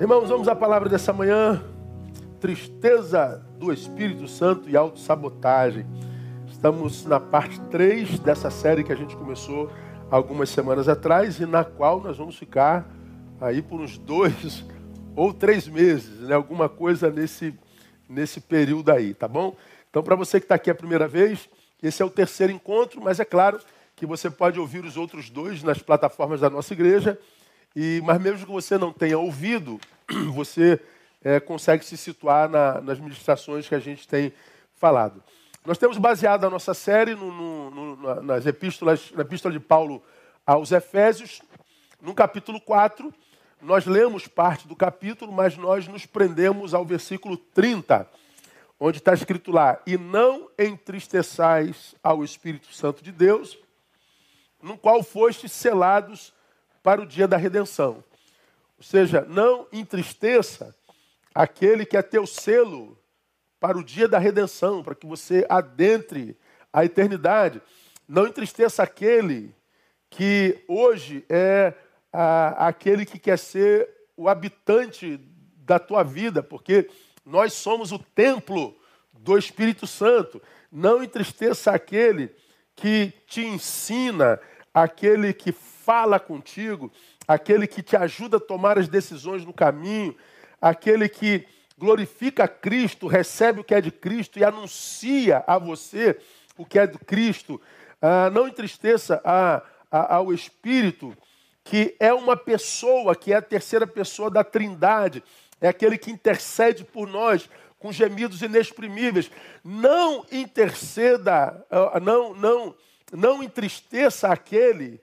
Irmãos, vamos à palavra dessa manhã. Tristeza do Espírito Santo e autossabotagem. Estamos na parte 3 dessa série que a gente começou algumas semanas atrás e na qual nós vamos ficar aí por uns dois ou três meses, né? Alguma coisa nesse, nesse período aí, tá bom? Então, para você que está aqui a primeira vez, esse é o terceiro encontro, mas é claro que você pode ouvir os outros dois nas plataformas da nossa igreja. E, mas mesmo que você não tenha ouvido, você é, consegue se situar na, nas ministrações que a gente tem falado. Nós temos baseado a nossa série no, no, no, nas epístolas, na epístola de Paulo aos Efésios, no capítulo 4. Nós lemos parte do capítulo, mas nós nos prendemos ao versículo 30, onde está escrito lá: E não entristeçais ao Espírito Santo de Deus, no qual fostes selados para o dia da redenção. Ou seja, não entristeça aquele que é teu selo para o dia da redenção, para que você adentre a eternidade. Não entristeça aquele que hoje é a, aquele que quer ser o habitante da tua vida, porque nós somos o templo do Espírito Santo. Não entristeça aquele que te ensina, aquele que fala contigo, aquele que te ajuda a tomar as decisões no caminho, aquele que glorifica Cristo, recebe o que é de Cristo e anuncia a você o que é de Cristo. Ah, não entristeça a, a, ao Espírito, que é uma pessoa, que é a terceira pessoa da Trindade, é aquele que intercede por nós com gemidos inexprimíveis. Não interceda, ah, não, não, não entristeça aquele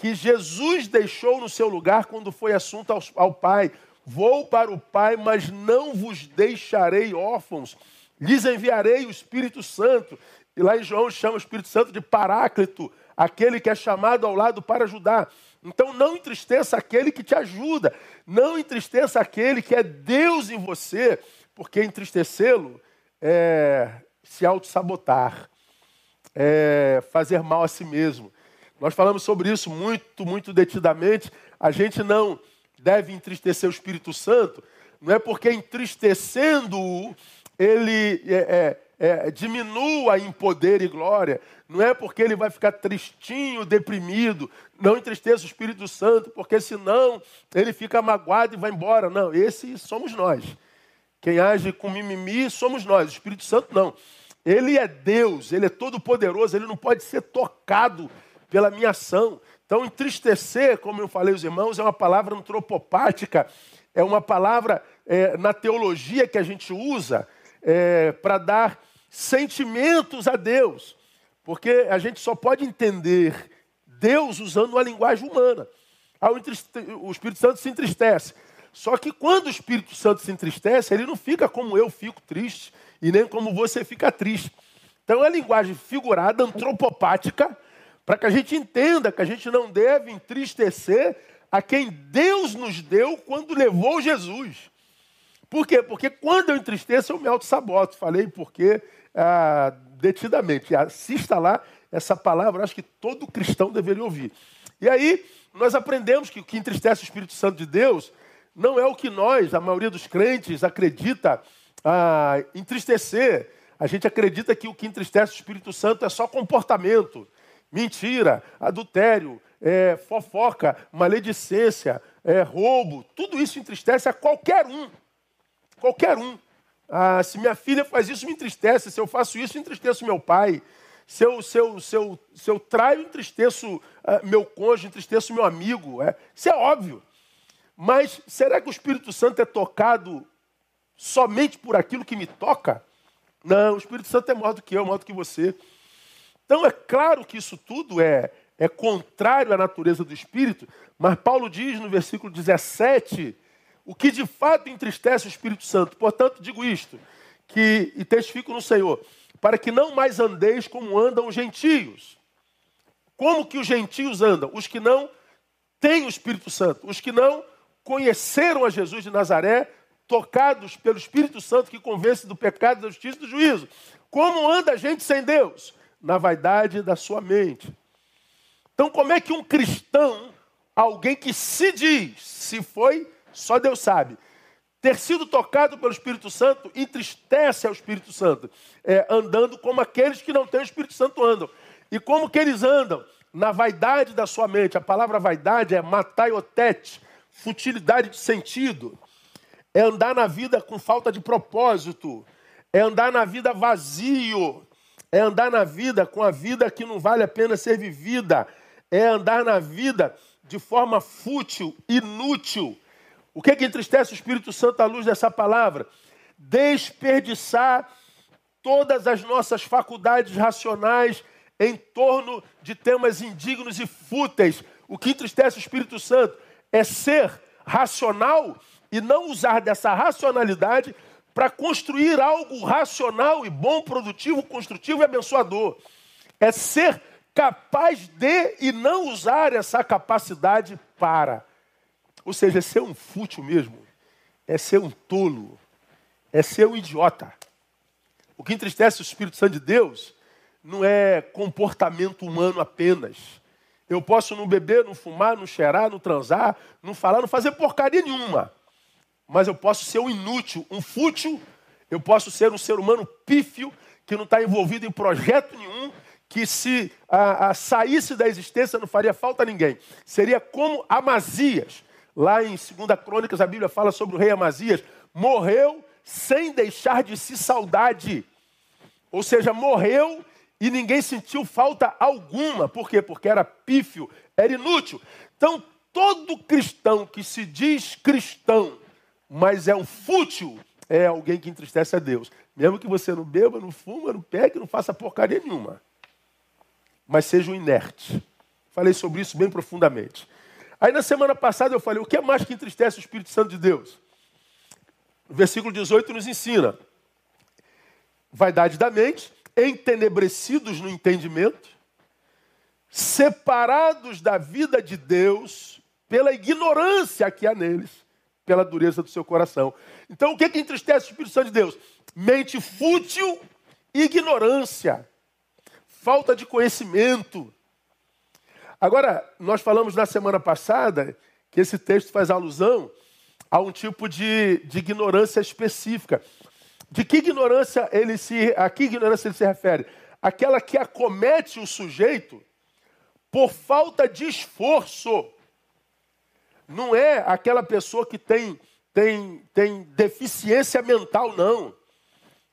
que Jesus deixou no seu lugar quando foi assunto ao, ao Pai. Vou para o Pai, mas não vos deixarei órfãos. Lhes enviarei o Espírito Santo. E lá em João chama o Espírito Santo de Paráclito, aquele que é chamado ao lado para ajudar. Então não entristeça aquele que te ajuda, não entristeça aquele que é Deus em você, porque entristecê-lo é se auto-sabotar é, fazer mal a si mesmo. Nós falamos sobre isso muito, muito detidamente. A gente não deve entristecer o Espírito Santo, não é porque entristecendo-o ele é, é, é, diminua em poder e glória, não é porque ele vai ficar tristinho, deprimido, não entristeça o Espírito Santo, porque senão ele fica magoado e vai embora. Não, esse somos nós. Quem age com mimimi somos nós, o Espírito Santo não. Ele é Deus, ele é todo poderoso, ele não pode ser tocado pela minha ação. Então, entristecer, como eu falei os irmãos, é uma palavra antropopática, é uma palavra é, na teologia que a gente usa é, para dar sentimentos a Deus. Porque a gente só pode entender Deus usando uma linguagem humana. O Espírito Santo se entristece. Só que quando o Espírito Santo se entristece, ele não fica como eu fico triste e nem como você fica triste. Então é linguagem figurada, antropopática, para que a gente entenda que a gente não deve entristecer a quem Deus nos deu quando levou Jesus. Por quê? Porque quando eu entristeço, eu me auto-saboto. Falei porque ah, detidamente. Assista lá essa palavra, acho que todo cristão deveria ouvir. E aí, nós aprendemos que o que entristece o Espírito Santo de Deus não é o que nós, a maioria dos crentes, acredita ah, entristecer. A gente acredita que o que entristece o Espírito Santo é só comportamento, mentira, adultério, é, fofoca, maledicência, é, roubo. Tudo isso entristece a qualquer um. Qualquer um. Ah, se minha filha faz isso, me entristece. Se eu faço isso, entristeço meu pai. Se eu, se eu, se eu, se eu traio, entristeço ah, meu cônjuge, entristeço meu amigo. É, isso é óbvio. Mas será que o Espírito Santo é tocado somente por aquilo que me toca? Não, o Espírito Santo é maior do que eu, maior do que você. Então é claro que isso tudo é, é contrário à natureza do Espírito, mas Paulo diz no versículo 17 o que de fato entristece o Espírito Santo. Portanto, digo isto, que, e testifico no Senhor, para que não mais andeis como andam os gentios. Como que os gentios andam? Os que não têm o Espírito Santo, os que não conheceram a Jesus de Nazaré, tocados pelo Espírito Santo que convence do pecado, da justiça e do juízo. Como anda a gente sem Deus? Na vaidade da sua mente. Então, como é que um cristão, alguém que se diz, se foi, só Deus sabe, ter sido tocado pelo Espírito Santo entristece ao Espírito Santo, é, andando como aqueles que não têm o Espírito Santo andam. E como que eles andam? Na vaidade da sua mente. A palavra vaidade é mataiotete, futilidade de sentido. É andar na vida com falta de propósito. É andar na vida vazio. É andar na vida com a vida que não vale a pena ser vivida. É andar na vida de forma fútil, inútil o que, é que entristece o Espírito Santo à luz dessa palavra? Desperdiçar todas as nossas faculdades racionais em torno de temas indignos e fúteis. O que entristece o Espírito Santo é ser racional e não usar dessa racionalidade para construir algo racional e bom, produtivo, construtivo e abençoador. É ser capaz de e não usar essa capacidade para. Ou seja, é ser um fútil mesmo, é ser um tolo, é ser um idiota. O que entristece o Espírito Santo de Deus não é comportamento humano apenas. Eu posso não beber, não fumar, não cheirar, não transar, não falar, não fazer porcaria nenhuma. Mas eu posso ser um inútil, um fútil, eu posso ser um ser humano pífio, que não está envolvido em projeto nenhum, que se a, a, saísse da existência não faria falta a ninguém. Seria como Amazias, Lá em 2 Crônicas, a Bíblia fala sobre o rei Amazias. Morreu sem deixar de si saudade. Ou seja, morreu e ninguém sentiu falta alguma. Por quê? Porque era pífio, era inútil. Então, todo cristão que se diz cristão, mas é um fútil, é alguém que entristece a Deus. Mesmo que você não beba, não fuma, não pegue, não faça porcaria nenhuma. Mas seja um inerte. Falei sobre isso bem profundamente. Aí na semana passada eu falei, o que é mais que entristece o Espírito Santo de Deus? O versículo 18 nos ensina: vaidade da mente, entenebrecidos no entendimento, separados da vida de Deus pela ignorância que há neles, pela dureza do seu coração. Então, o que, é que entristece o Espírito Santo de Deus? Mente fútil ignorância, falta de conhecimento. Agora, nós falamos na semana passada que esse texto faz alusão a um tipo de, de ignorância específica. De que ignorância ele se, a que ignorância ele se refere? Aquela que acomete o sujeito por falta de esforço. Não é aquela pessoa que tem, tem, tem deficiência mental, não.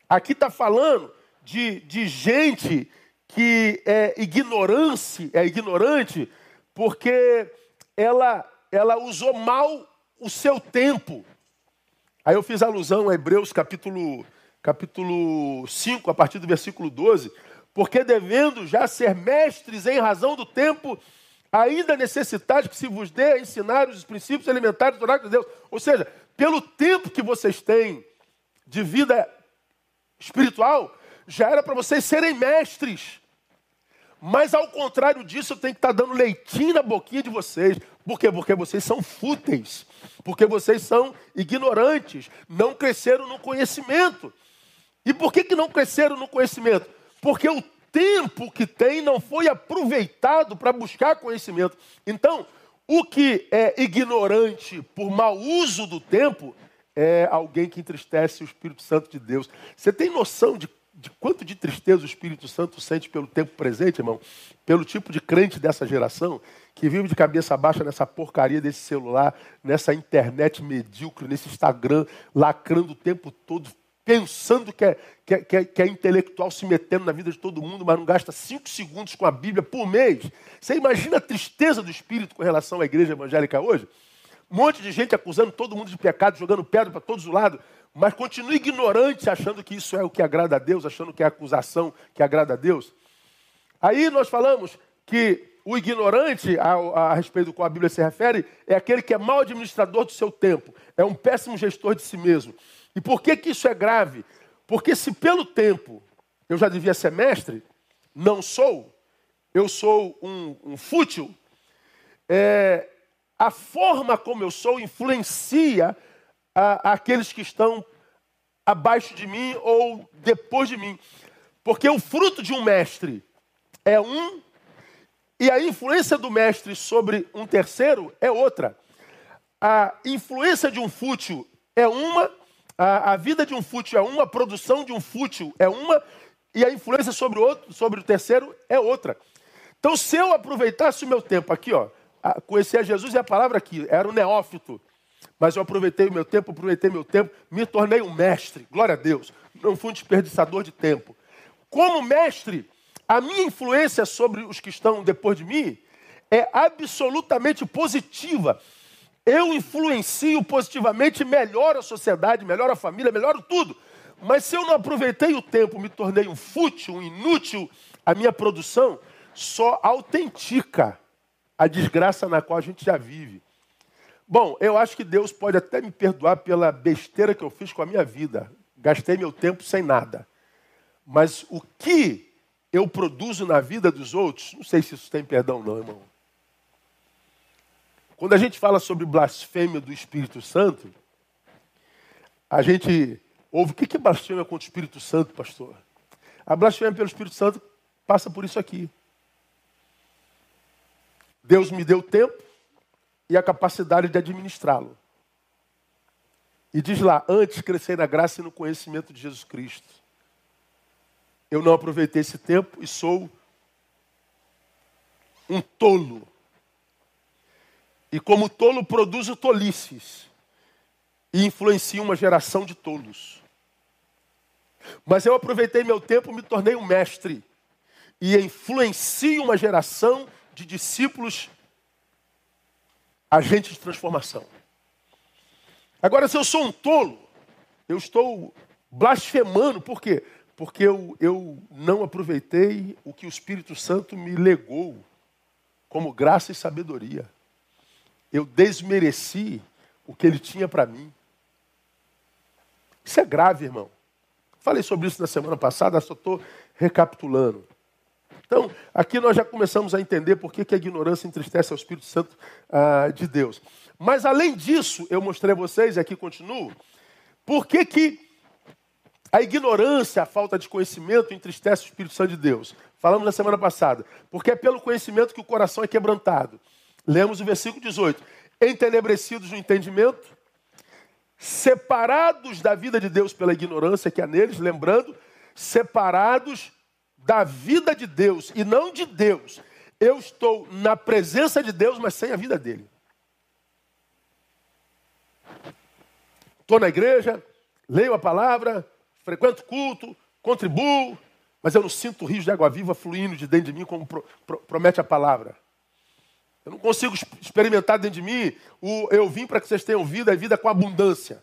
Aqui está falando de, de gente que é ignorante, é ignorante porque ela, ela usou mal o seu tempo. Aí eu fiz alusão a Hebreus capítulo, capítulo 5, a partir do versículo 12, porque devendo já ser mestres em razão do tempo, ainda necessitais que se vos dê a ensinar os princípios elementares do oráculo de Deus. Ou seja, pelo tempo que vocês têm de vida espiritual, já era para vocês serem mestres. Mas ao contrário disso, eu tenho que estar tá dando leitinho na boquinha de vocês. Por quê? Porque vocês são fúteis. Porque vocês são ignorantes. Não cresceram no conhecimento. E por que, que não cresceram no conhecimento? Porque o tempo que tem não foi aproveitado para buscar conhecimento. Então, o que é ignorante por mau uso do tempo é alguém que entristece o Espírito Santo de Deus. Você tem noção de de quanto de tristeza o Espírito Santo sente pelo tempo presente, irmão, pelo tipo de crente dessa geração que vive de cabeça baixa nessa porcaria desse celular, nessa internet medíocre, nesse Instagram, lacrando o tempo todo, pensando que é, que é, que é, que é intelectual, se metendo na vida de todo mundo, mas não gasta cinco segundos com a Bíblia por mês. Você imagina a tristeza do Espírito com relação à igreja evangélica hoje? Um monte de gente acusando todo mundo de pecado, jogando pedra para todos os lados mas continua ignorante, achando que isso é o que agrada a Deus, achando que é acusação que agrada a Deus. Aí nós falamos que o ignorante, a, a, respeito do qual a Bíblia se refere, é aquele que é mau administrador do seu tempo, é um péssimo gestor de si mesmo. E por que, que isso é grave? Porque se pelo tempo eu já devia ser mestre, não sou, eu sou um, um fútil, é, a forma como eu sou influencia a, aqueles que estão abaixo de mim ou depois de mim. Porque o fruto de um mestre é um, e a influência do mestre sobre um terceiro é outra. A influência de um fútil é uma, a, a vida de um fútil é uma, a produção de um fútil é uma, e a influência sobre o outro, sobre o terceiro é outra. Então, se eu aproveitasse o meu tempo aqui, ó, conhecer a Jesus e a palavra aqui, era um neófito, mas eu aproveitei o meu tempo, aproveitei meu tempo, me tornei um mestre, glória a Deus, não fui um desperdiçador de tempo. Como mestre, a minha influência sobre os que estão depois de mim é absolutamente positiva. Eu influencio positivamente, melhoro a sociedade, melhoro a família, melhoro tudo. Mas se eu não aproveitei o tempo, me tornei um fútil, um inútil, a minha produção só autentica a desgraça na qual a gente já vive. Bom, eu acho que Deus pode até me perdoar pela besteira que eu fiz com a minha vida. Gastei meu tempo sem nada. Mas o que eu produzo na vida dos outros, não sei se isso tem perdão, não, irmão. Quando a gente fala sobre blasfêmia do Espírito Santo, a gente ouve o que é blasfêmia contra o Espírito Santo, pastor? A blasfêmia pelo Espírito Santo passa por isso aqui. Deus me deu tempo e a capacidade de administrá-lo. E diz lá, antes crescer na graça e no conhecimento de Jesus Cristo. Eu não aproveitei esse tempo e sou um tolo. E como tolo, produzo tolices. E influencio uma geração de tolos. Mas eu aproveitei meu tempo, me tornei um mestre. E influencio uma geração de discípulos agentes de transformação. Agora, se eu sou um tolo, eu estou blasfemando, por quê? Porque eu, eu não aproveitei o que o Espírito Santo me legou como graça e sabedoria. Eu desmereci o que ele tinha para mim. Isso é grave, irmão. Falei sobre isso na semana passada, só estou recapitulando. Então, aqui nós já começamos a entender por que, que a ignorância entristece ao Espírito Santo ah, de Deus. Mas além disso, eu mostrei a vocês, e aqui continuo, por que, que a ignorância, a falta de conhecimento entristece o Espírito Santo de Deus. Falamos na semana passada. Porque é pelo conhecimento que o coração é quebrantado. Lemos o versículo 18. Entenebrecidos no entendimento, separados da vida de Deus pela ignorância que há neles, lembrando, separados da vida de Deus e não de Deus. Eu estou na presença de Deus, mas sem a vida dele. Estou na igreja, leio a palavra, frequento culto, contribuo, mas eu não sinto rios de água viva fluindo de dentro de mim, como pro, pro, promete a palavra. Eu não consigo experimentar dentro de mim o eu vim para que vocês tenham vida e vida com abundância.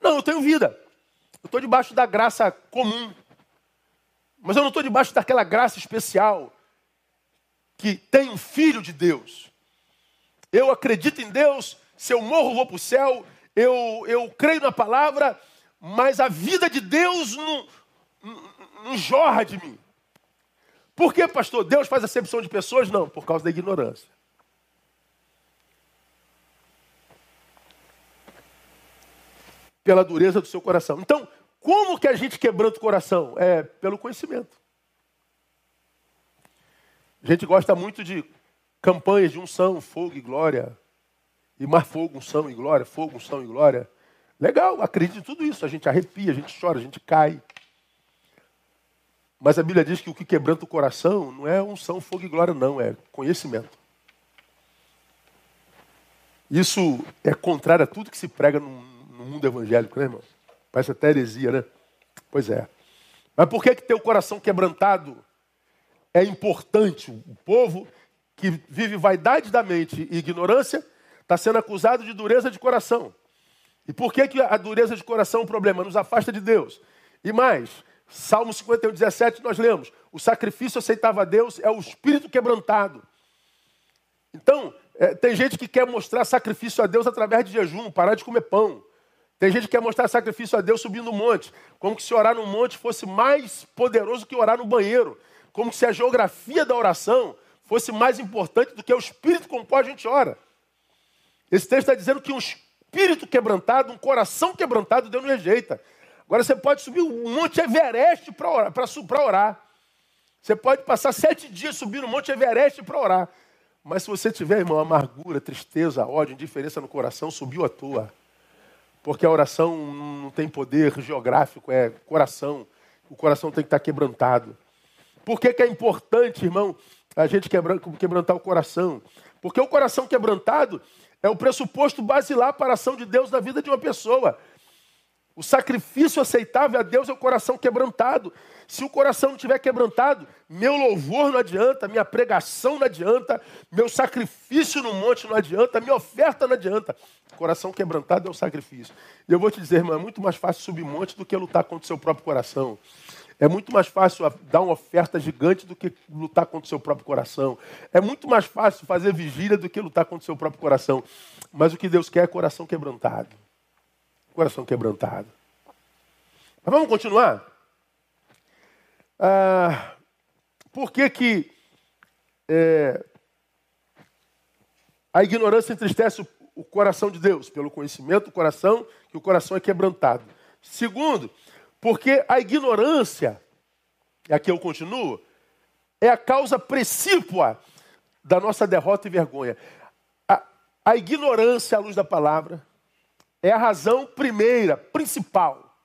Não, eu tenho vida. Eu estou debaixo da graça comum. Mas eu não estou debaixo daquela graça especial que tem um filho de Deus. Eu acredito em Deus, se eu morro, vou para o céu, eu, eu creio na palavra, mas a vida de Deus não, não, não jorra de mim. Por que, pastor? Deus faz acepção de pessoas? Não, por causa da ignorância. Pela dureza do seu coração. Então, como que a gente quebranta o coração? É pelo conhecimento. A gente gosta muito de campanhas de unção, fogo e glória. E mais fogo, unção e glória, fogo, unção e glória. Legal, acredito em tudo isso. A gente arrepia, a gente chora, a gente cai. Mas a Bíblia diz que o que quebranta o coração não é unção, fogo e glória, não, é conhecimento. Isso é contrário a tudo que se prega no, no mundo evangélico, né, irmão? Parece até heresia, né? Pois é. Mas por que, que ter o coração quebrantado é importante? O povo que vive vaidade da mente e ignorância está sendo acusado de dureza de coração. E por que, que a dureza de coração é um problema? Nos afasta de Deus. E mais, Salmo 51, 17, nós lemos: o sacrifício aceitável a Deus é o espírito quebrantado. Então, é, tem gente que quer mostrar sacrifício a Deus através de jejum, parar de comer pão. Tem gente que quer mostrar sacrifício a Deus subindo no monte, como se orar no monte fosse mais poderoso que orar no banheiro, como se a geografia da oração fosse mais importante do que o espírito com o qual a gente ora. Esse texto está dizendo que um espírito quebrantado, um coração quebrantado, Deus não rejeita. Agora você pode subir um monte Everest para orar, orar. Você pode passar sete dias subindo o monte Everest para orar. Mas se você tiver, irmão, amargura, tristeza, ódio, indiferença no coração, subiu a tua. Porque a oração não tem poder geográfico, é coração. O coração tem que estar quebrantado. Por que, que é importante, irmão, a gente quebrantar o coração? Porque o coração quebrantado é o pressuposto basilar para a ação de Deus na vida de uma pessoa. O sacrifício aceitável a Deus é o coração quebrantado. Se o coração não estiver quebrantado, meu louvor não adianta, minha pregação não adianta, meu sacrifício no monte não adianta, minha oferta não adianta. Coração quebrantado é o sacrifício. E eu vou te dizer, irmão, é muito mais fácil subir monte do que lutar contra o seu próprio coração. É muito mais fácil dar uma oferta gigante do que lutar contra o seu próprio coração. É muito mais fácil fazer vigília do que lutar contra o seu próprio coração. Mas o que Deus quer é coração quebrantado. Coração quebrantado. Mas vamos continuar? Ah, por que, que é, a ignorância entristece o, o coração de Deus? Pelo conhecimento do coração, que o coração é quebrantado. Segundo, porque a ignorância, e aqui eu continuo, é a causa precípua da nossa derrota e vergonha. A, a ignorância, à luz da palavra, é a razão primeira, principal,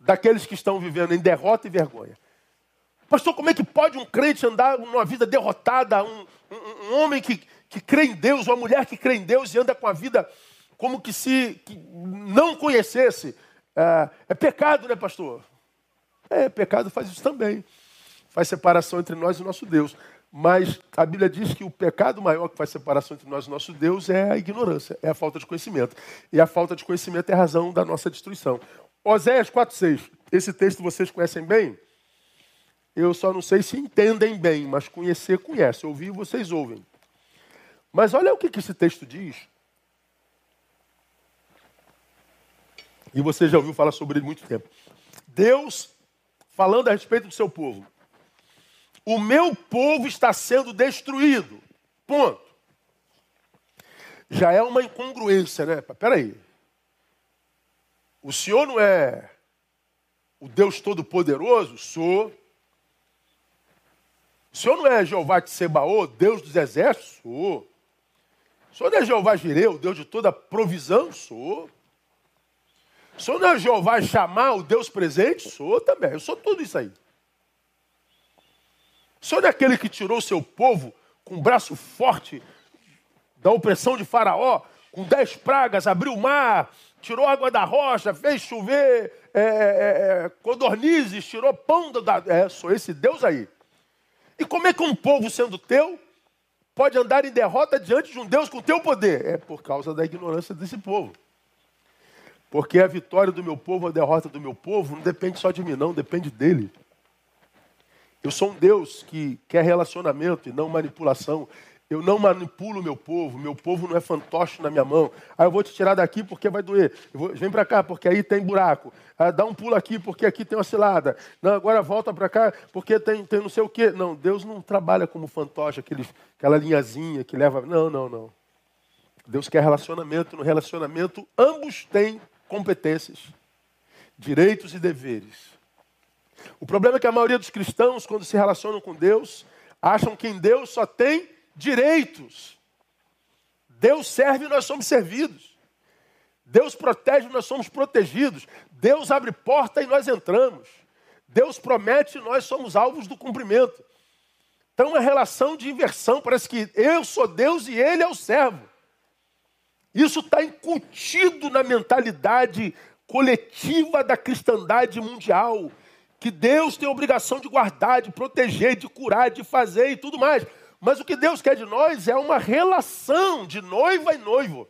daqueles que estão vivendo em derrota e vergonha. Pastor, como é que pode um crente andar numa vida derrotada, um, um, um homem que, que crê em Deus, uma mulher que crê em Deus e anda com a vida como que se que não conhecesse. É, é pecado, né, pastor? É, pecado faz isso também. Faz separação entre nós e nosso Deus. Mas a Bíblia diz que o pecado maior que faz separação entre nós e nosso Deus é a ignorância, é a falta de conhecimento. E a falta de conhecimento é a razão da nossa destruição. Oséias 4,6. Esse texto vocês conhecem bem? Eu só não sei se entendem bem, mas conhecer, conhece. Ouvir, vocês ouvem. Mas olha o que, que esse texto diz E você já ouviu falar sobre ele muito tempo. Deus falando a respeito do seu povo. O meu povo está sendo destruído. Ponto. Já é uma incongruência, né? Peraí. O Senhor não é o Deus Todo-Poderoso? Sou. O Senhor não é Jeová de Sebaô, Deus dos exércitos? Sou. O Senhor não é Jeová Jireu, Deus de toda provisão? Sou. Sou não é Jeová chamar o Deus presente? Sou também. Eu sou tudo isso aí. Sou daquele que tirou o seu povo com o braço forte da opressão de Faraó, com dez pragas, abriu o mar, tirou água da rocha, fez chover é, é, é, codornizes, tirou pão da. É, sou esse Deus aí. E como é que um povo sendo teu pode andar em derrota diante de um Deus com teu poder? É por causa da ignorância desse povo. Porque a vitória do meu povo, a derrota do meu povo, não depende só de mim, não, depende dele. Eu sou um Deus que quer relacionamento e não manipulação. Eu não manipulo meu povo, meu povo não é fantoche na minha mão. Ah, eu vou te tirar daqui porque vai doer. Vou, vem para cá porque aí tem buraco. Ah, dá um pulo aqui porque aqui tem uma cilada. Não, agora volta para cá porque tem, tem não sei o quê. Não, Deus não trabalha como fantoche, aquele, aquela linhazinha que leva. Não, não, não. Deus quer relacionamento. No relacionamento, ambos têm competências, direitos e deveres. O problema é que a maioria dos cristãos, quando se relacionam com Deus, acham que em Deus só tem direitos. Deus serve e nós somos servidos. Deus protege e nós somos protegidos. Deus abre porta e nós entramos. Deus promete e nós somos alvos do cumprimento. Então, uma relação de inversão. Parece que eu sou Deus e ele é o servo. Isso está incutido na mentalidade coletiva da cristandade mundial. Que Deus tem a obrigação de guardar, de proteger, de curar, de fazer e tudo mais. Mas o que Deus quer de nós é uma relação de noiva e noivo.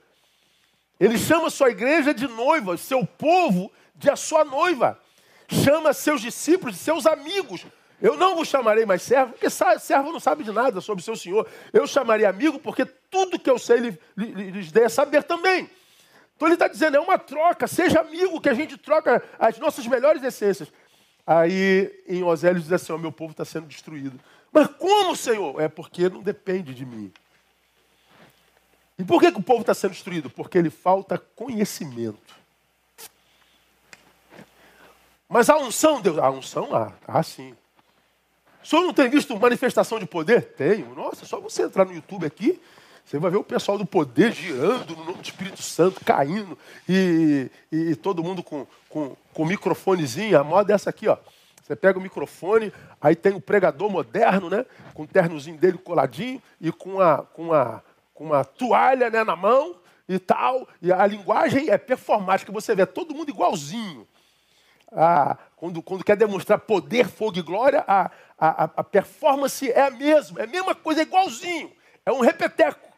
Ele chama sua igreja de noiva, seu povo de a sua noiva. Chama seus discípulos de seus amigos. Eu não vos chamarei mais servo, porque servo não sabe de nada sobre seu senhor. Eu chamarei amigo, porque tudo que eu sei lhes dei a saber também. Então ele está dizendo, é uma troca, seja amigo, que a gente troca as nossas melhores essências. Aí em Osélio diz assim: o meu povo está sendo destruído. Mas como, Senhor? É porque não depende de mim. E por que, que o povo está sendo destruído? Porque ele falta conhecimento. Mas a unção, Deus, a unção, ah, ah sim. O senhor não tem visto manifestação de poder? Tenho. Nossa, só você entrar no YouTube aqui, Você vai ver o pessoal do poder girando no nome do Espírito Santo, caindo, e, e, e todo mundo com, com, com microfonezinho. A moda é essa aqui, ó. Você pega o microfone, aí tem o pregador moderno, né? Com o ternozinho dele coladinho e com a, com a, com uma toalha né, na mão e tal. E a linguagem é performática, você vê todo mundo igualzinho. Ah, quando, quando quer demonstrar poder, fogo e glória, a, a, a performance é a mesma, é a mesma coisa, é igualzinho. É um repeteco.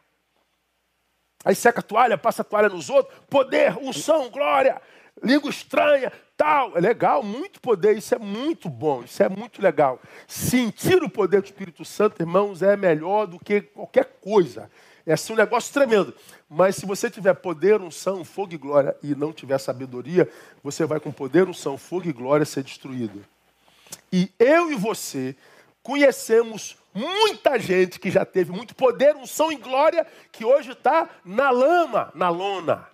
Aí seca a toalha, passa a toalha nos outros. Poder, unção, glória, língua estranha, tal. É legal, muito poder, isso é muito bom, isso é muito legal. Sentir o poder do Espírito Santo, irmãos, é melhor do que qualquer coisa. É assim um negócio tremendo. Mas se você tiver poder, unção, fogo e glória e não tiver sabedoria, você vai com poder, unção, fogo e glória ser destruído. E eu e você conhecemos muita gente que já teve muito poder, unção e glória, que hoje está na lama, na lona.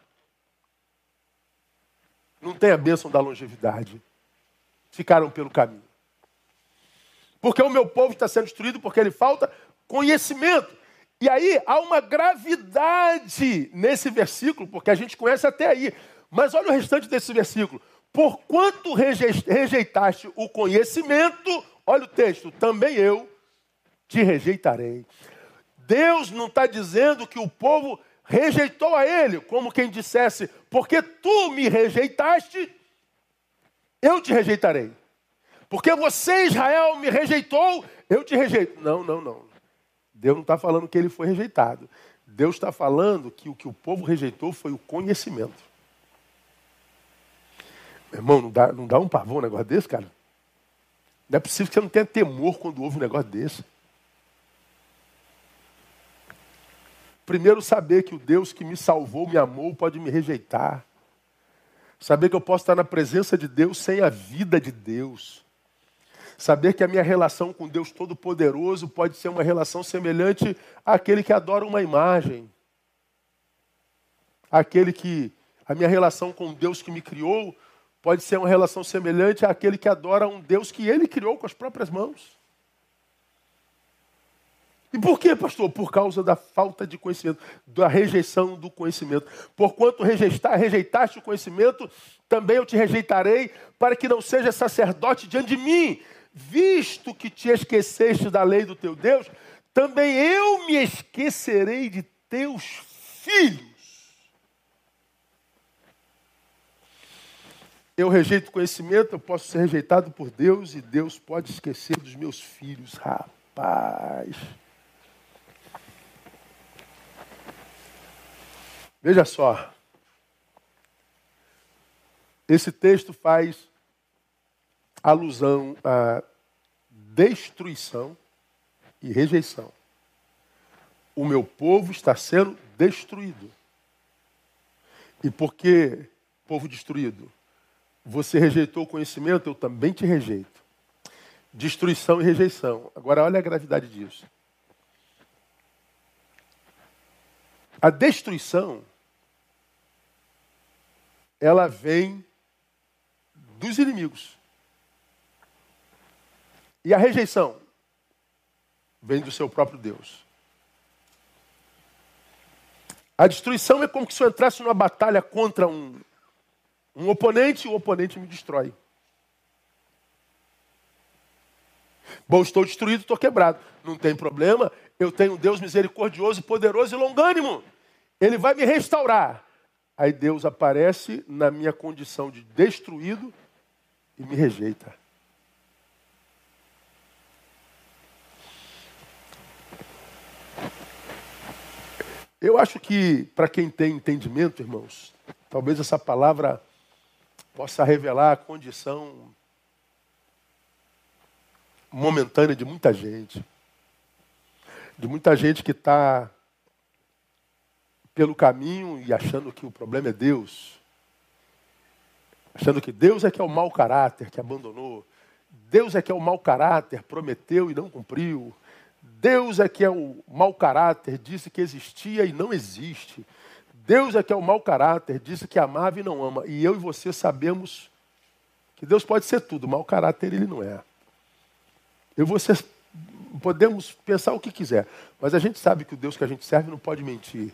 Não tem a bênção da longevidade. Ficaram pelo caminho. Porque o meu povo está sendo destruído porque ele falta conhecimento. E aí há uma gravidade nesse versículo, porque a gente conhece até aí. Mas olha o restante desse versículo. Porquanto rejeitaste o conhecimento, olha o texto, também eu te rejeitarei. Deus não está dizendo que o povo rejeitou a ele, como quem dissesse, porque tu me rejeitaste, eu te rejeitarei. Porque você, Israel, me rejeitou, eu te rejeito. Não, não, não. Deus não está falando que ele foi rejeitado. Deus está falando que o que o povo rejeitou foi o conhecimento. Meu irmão, não dá, não dá um pavão um negócio desse, cara? Não é possível que você não tenha temor quando ouve um negócio desse. Primeiro, saber que o Deus que me salvou, me amou, pode me rejeitar. Saber que eu posso estar na presença de Deus sem a vida de Deus. Saber que a minha relação com Deus Todo-Poderoso pode ser uma relação semelhante àquele que adora uma imagem. Aquele que. A minha relação com Deus que me criou pode ser uma relação semelhante àquele que adora um Deus que ele criou com as próprias mãos. E por quê, pastor? Por causa da falta de conhecimento, da rejeição do conhecimento. Porquanto rejeitar, rejeitaste o conhecimento, também eu te rejeitarei, para que não seja sacerdote diante de mim visto que te esqueceste da lei do teu Deus, também eu me esquecerei de teus filhos. Eu rejeito conhecimento, eu posso ser rejeitado por Deus e Deus pode esquecer dos meus filhos. Rapaz. Veja só. Esse texto faz alusão à destruição e rejeição. O meu povo está sendo destruído. E porque, povo destruído, você rejeitou o conhecimento, eu também te rejeito. Destruição e rejeição. Agora, olha a gravidade disso. A destruição, ela vem dos inimigos. E a rejeição vem do seu próprio Deus. A destruição é como se eu entrasse numa batalha contra um, um oponente o oponente me destrói. Bom, estou destruído, estou quebrado. Não tem problema, eu tenho um Deus misericordioso, poderoso e longânimo. Ele vai me restaurar. Aí Deus aparece na minha condição de destruído e me rejeita. Eu acho que, para quem tem entendimento, irmãos, talvez essa palavra possa revelar a condição momentânea de muita gente. De muita gente que está pelo caminho e achando que o problema é Deus. Achando que Deus é que é o mau caráter que abandonou. Deus é que é o mau caráter, prometeu e não cumpriu. Deus é que é o mau caráter, disse que existia e não existe. Deus é que é o mau caráter, disse que amava e não ama. E eu e você sabemos que Deus pode ser tudo, mau caráter ele não é. Eu e você podemos pensar o que quiser, mas a gente sabe que o Deus que a gente serve não pode mentir.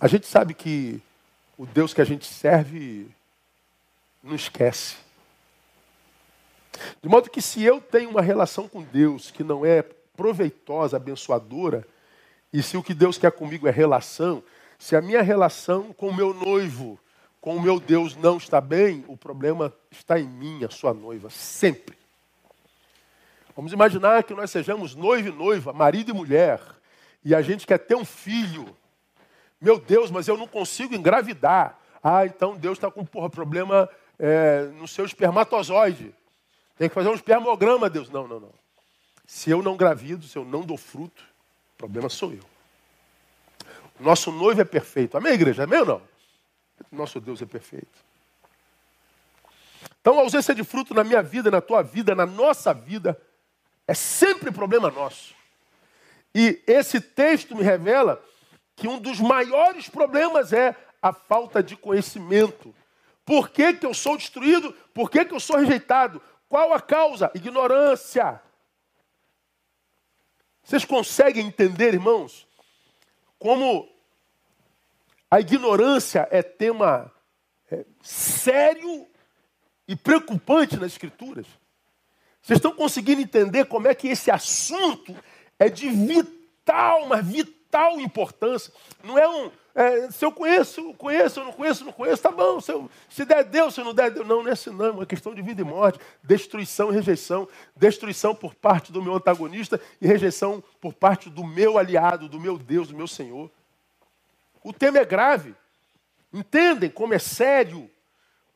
A gente sabe que o Deus que a gente serve não esquece. De modo que se eu tenho uma relação com Deus que não é proveitosa, abençoadora, e se o que Deus quer comigo é relação, se a minha relação com o meu noivo, com o meu Deus não está bem, o problema está em mim, a sua noiva, sempre. Vamos imaginar que nós sejamos noivo e noiva, marido e mulher, e a gente quer ter um filho. Meu Deus, mas eu não consigo engravidar. Ah, então Deus está com porra, problema é, no seu espermatozoide. Tem que fazer um espermograma, Deus. Não, não, não. Se eu não gravido, se eu não dou fruto, o problema sou eu. Nosso noivo é perfeito. Amém, igreja? Amém ou não? Nosso Deus é perfeito. Então, a ausência de fruto na minha vida, na tua vida, na nossa vida, é sempre problema nosso. E esse texto me revela que um dos maiores problemas é a falta de conhecimento. Por que, que eu sou destruído? Por que, que eu sou rejeitado? Qual a causa? Ignorância. Vocês conseguem entender, irmãos, como a ignorância é tema é, sério e preocupante nas Escrituras? Vocês estão conseguindo entender como é que esse assunto é de vital, mas vital importância? Não é um, é, se eu conheço, conheço, eu não conheço, não conheço, tá bom. Se, eu, se der Deus, se não der Deus. Não, não é assim, não. É uma questão de vida e morte, destruição e rejeição. Destruição por parte do meu antagonista e rejeição por parte do meu aliado, do meu Deus, do meu Senhor. O tema é grave. Entendem como é sério,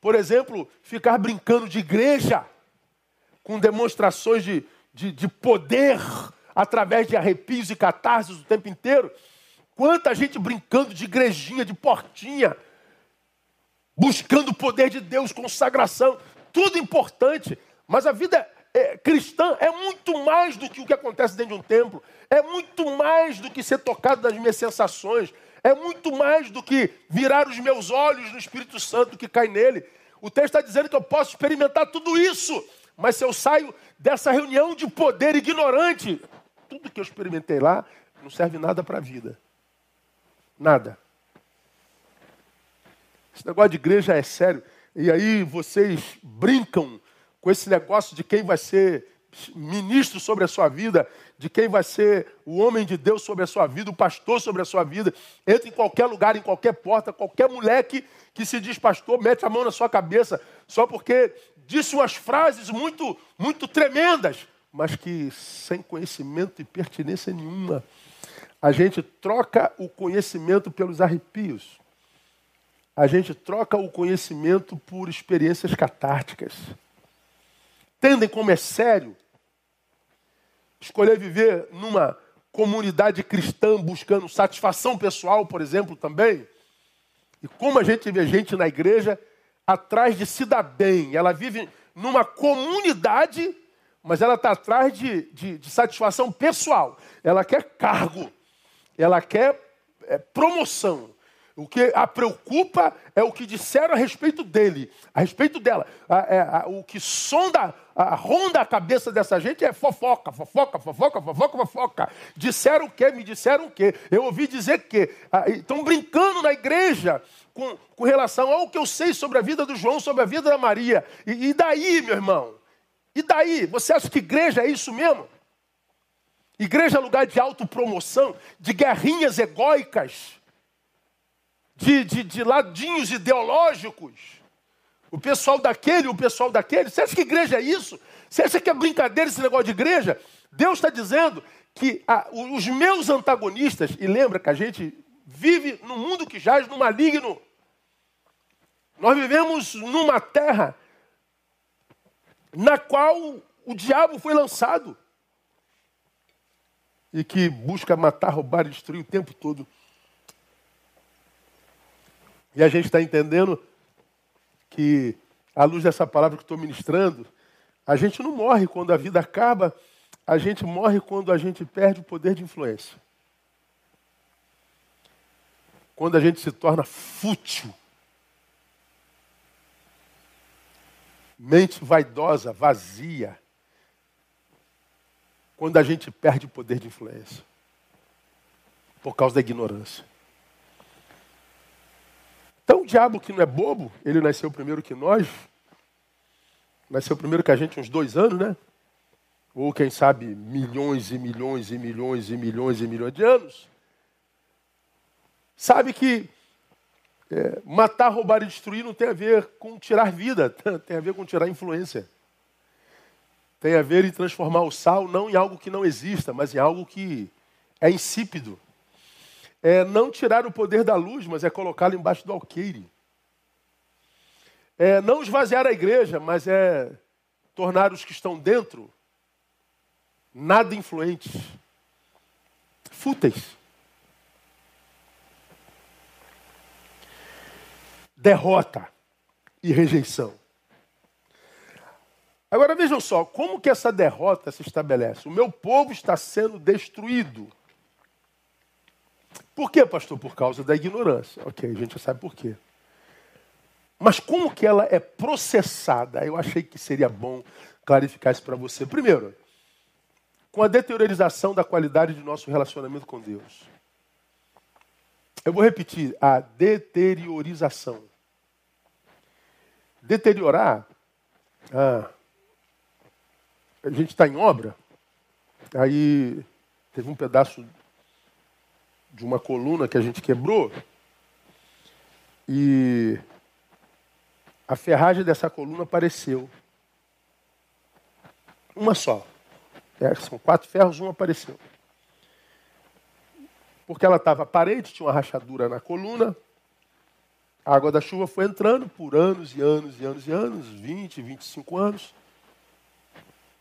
por exemplo, ficar brincando de igreja, com demonstrações de, de, de poder através de arrepios e catarses o tempo inteiro. Quanta gente brincando de igrejinha, de portinha, buscando o poder de Deus, consagração, tudo importante. Mas a vida é, cristã é muito mais do que o que acontece dentro de um templo, é muito mais do que ser tocado nas minhas sensações, é muito mais do que virar os meus olhos no Espírito Santo que cai nele. O texto está dizendo que eu posso experimentar tudo isso, mas se eu saio dessa reunião de poder ignorante, tudo que eu experimentei lá não serve nada para a vida. Nada. Esse negócio de igreja é sério. E aí vocês brincam com esse negócio de quem vai ser ministro sobre a sua vida, de quem vai ser o homem de Deus sobre a sua vida, o pastor sobre a sua vida. Entra em qualquer lugar, em qualquer porta, qualquer moleque que se diz pastor, mete a mão na sua cabeça, só porque disse umas frases muito, muito tremendas, mas que sem conhecimento e pertinência nenhuma a gente troca o conhecimento pelos arrepios. A gente troca o conhecimento por experiências catárticas. Entendem como é sério? Escolher viver numa comunidade cristã buscando satisfação pessoal, por exemplo, também. E como a gente vê gente na igreja atrás de bem. Ela vive numa comunidade, mas ela está atrás de, de, de satisfação pessoal. Ela quer cargo. Ela quer é, promoção. O que a preocupa é o que disseram a respeito dele, a respeito dela. A, é, a, o que sonda, a, ronda a cabeça dessa gente é fofoca, fofoca, fofoca, fofoca, fofoca. Disseram o quê? Me disseram o quê? Eu ouvi dizer que. Estão brincando na igreja com, com, relação ao que eu sei sobre a vida do João, sobre a vida da Maria. E, e daí, meu irmão? E daí? Você acha que igreja é isso mesmo? Igreja é lugar de autopromoção, de guerrinhas egóicas, de, de, de ladinhos ideológicos. O pessoal daquele, o pessoal daquele. Você acha que igreja é isso? Você acha que é brincadeira esse negócio de igreja? Deus está dizendo que ah, os meus antagonistas, e lembra que a gente vive no mundo que jaz no maligno. Nós vivemos numa terra na qual o diabo foi lançado e que busca matar, roubar e destruir o tempo todo. E a gente está entendendo que, à luz dessa palavra que estou ministrando, a gente não morre quando a vida acaba, a gente morre quando a gente perde o poder de influência. Quando a gente se torna fútil. Mente vaidosa, vazia quando a gente perde o poder de influência por causa da ignorância. Então, o diabo que não é bobo, ele nasceu primeiro que nós, nasceu primeiro que a gente, uns dois anos, né? Ou quem sabe milhões e milhões e milhões e milhões e milhões de anos. Sabe que é, matar, roubar e destruir não tem a ver com tirar vida, tem a ver com tirar influência. Tem a ver em transformar o sal não em algo que não exista, mas em algo que é insípido é não tirar o poder da luz, mas é colocá-lo embaixo do alqueire. É não esvaziar a igreja, mas é tornar os que estão dentro nada influentes, fúteis. Derrota e rejeição. Agora vejam só, como que essa derrota se estabelece? O meu povo está sendo destruído. Por quê, pastor? Por causa da ignorância. Ok, a gente já sabe por quê. Mas como que ela é processada? Eu achei que seria bom clarificar isso para você. Primeiro, com a deteriorização da qualidade de nosso relacionamento com Deus. Eu vou repetir, a deteriorização. Deteriorar, ah, a gente está em obra, aí teve um pedaço de uma coluna que a gente quebrou. E a ferragem dessa coluna apareceu. Uma só. É, são quatro ferros, uma apareceu. Porque ela estava aparente, tinha uma rachadura na coluna. A água da chuva foi entrando por anos e anos e anos e anos, 20, 25 anos.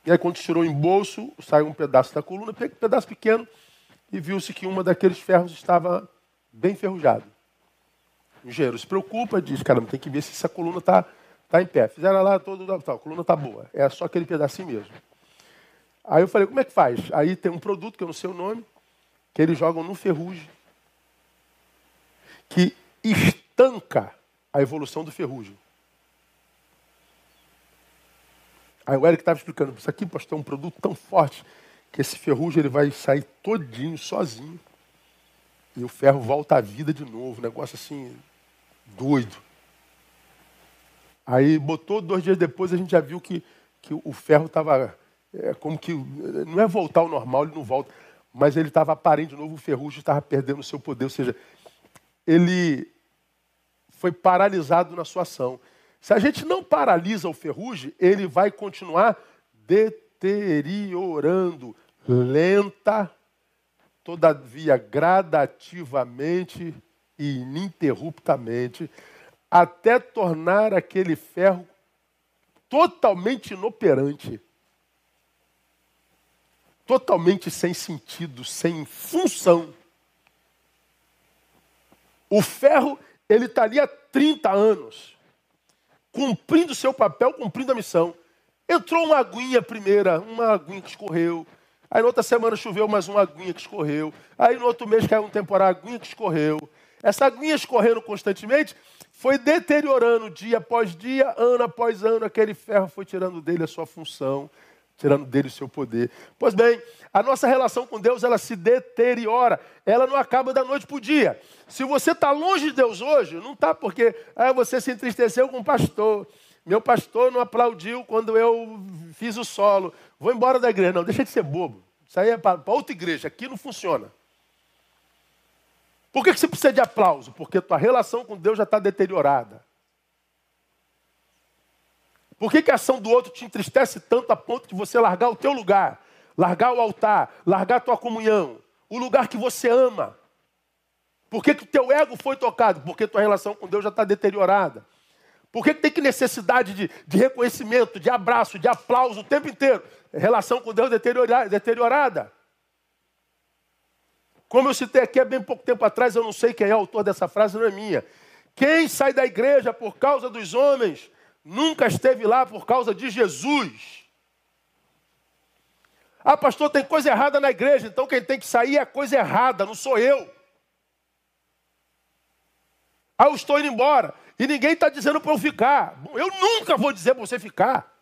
E aí, quando tirou o embolso, saiu um pedaço da coluna, um pedaço pequeno, e viu-se que uma daqueles ferros estava bem enferrujado. O engenheiro se preocupa, diz, caramba, tem que ver se essa coluna está tá em pé. Fizeram lá, todo, tá, a coluna está boa. É só aquele pedacinho mesmo. Aí eu falei, como é que faz? Aí tem um produto, que eu não sei o nome, que eles jogam no ferrugem, que estanca a evolução do ferrugem. Aí o Eric estava explicando, isso aqui, pastor, é um produto tão forte que esse ferrugem ele vai sair todinho, sozinho. E o ferro volta à vida de novo. Negócio assim, doido. Aí botou, dois dias depois a gente já viu que, que o ferro estava é, como que. Não é voltar ao normal, ele não volta. Mas ele estava aparente de novo, o ferrugem estava perdendo o seu poder. Ou seja, ele foi paralisado na sua ação. Se a gente não paralisa o ferrugem, ele vai continuar deteriorando, lenta, todavia gradativamente e ininterruptamente, até tornar aquele ferro totalmente inoperante, totalmente sem sentido, sem função. O ferro, ele está ali há 30 anos, cumprindo seu papel, cumprindo a missão. Entrou uma aguinha primeira, uma aguinha que escorreu, Aí na outra semana choveu mais uma aguinha que escorreu. Aí no outro mês caiu um temporal, aguinha que escorreu. Essa aguinha escorrendo constantemente foi deteriorando dia após dia, ano após ano. Aquele ferro foi tirando dele a sua função, tirando dele o seu poder. Pois bem, a nossa relação com Deus ela se deteriora. Ela não acaba da noite para o dia. Se você está longe de Deus hoje, não está porque ah, você se entristeceu com o pastor. Meu pastor não aplaudiu quando eu fiz o solo. Vou embora da igreja. Não, deixa de ser bobo. Isso aí é para outra igreja. Aqui não funciona. Por que, que você precisa de aplauso? Porque tua relação com Deus já está deteriorada. Por que, que a ação do outro te entristece tanto a ponto de você largar o teu lugar, largar o altar, largar a tua comunhão, o lugar que você ama? Por que, que o teu ego foi tocado? Porque tua relação com Deus já está deteriorada. Por que, tem que necessidade de, de reconhecimento, de abraço, de aplauso o tempo inteiro? Relação com Deus deteriorada. Como eu citei aqui há bem pouco tempo atrás, eu não sei quem é o autor dessa frase, não é minha. Quem sai da igreja por causa dos homens, nunca esteve lá por causa de Jesus. Ah, pastor, tem coisa errada na igreja, então quem tem que sair é coisa errada, não sou eu. Ah, eu estou indo embora. E ninguém está dizendo para eu ficar. Eu nunca vou dizer para você ficar.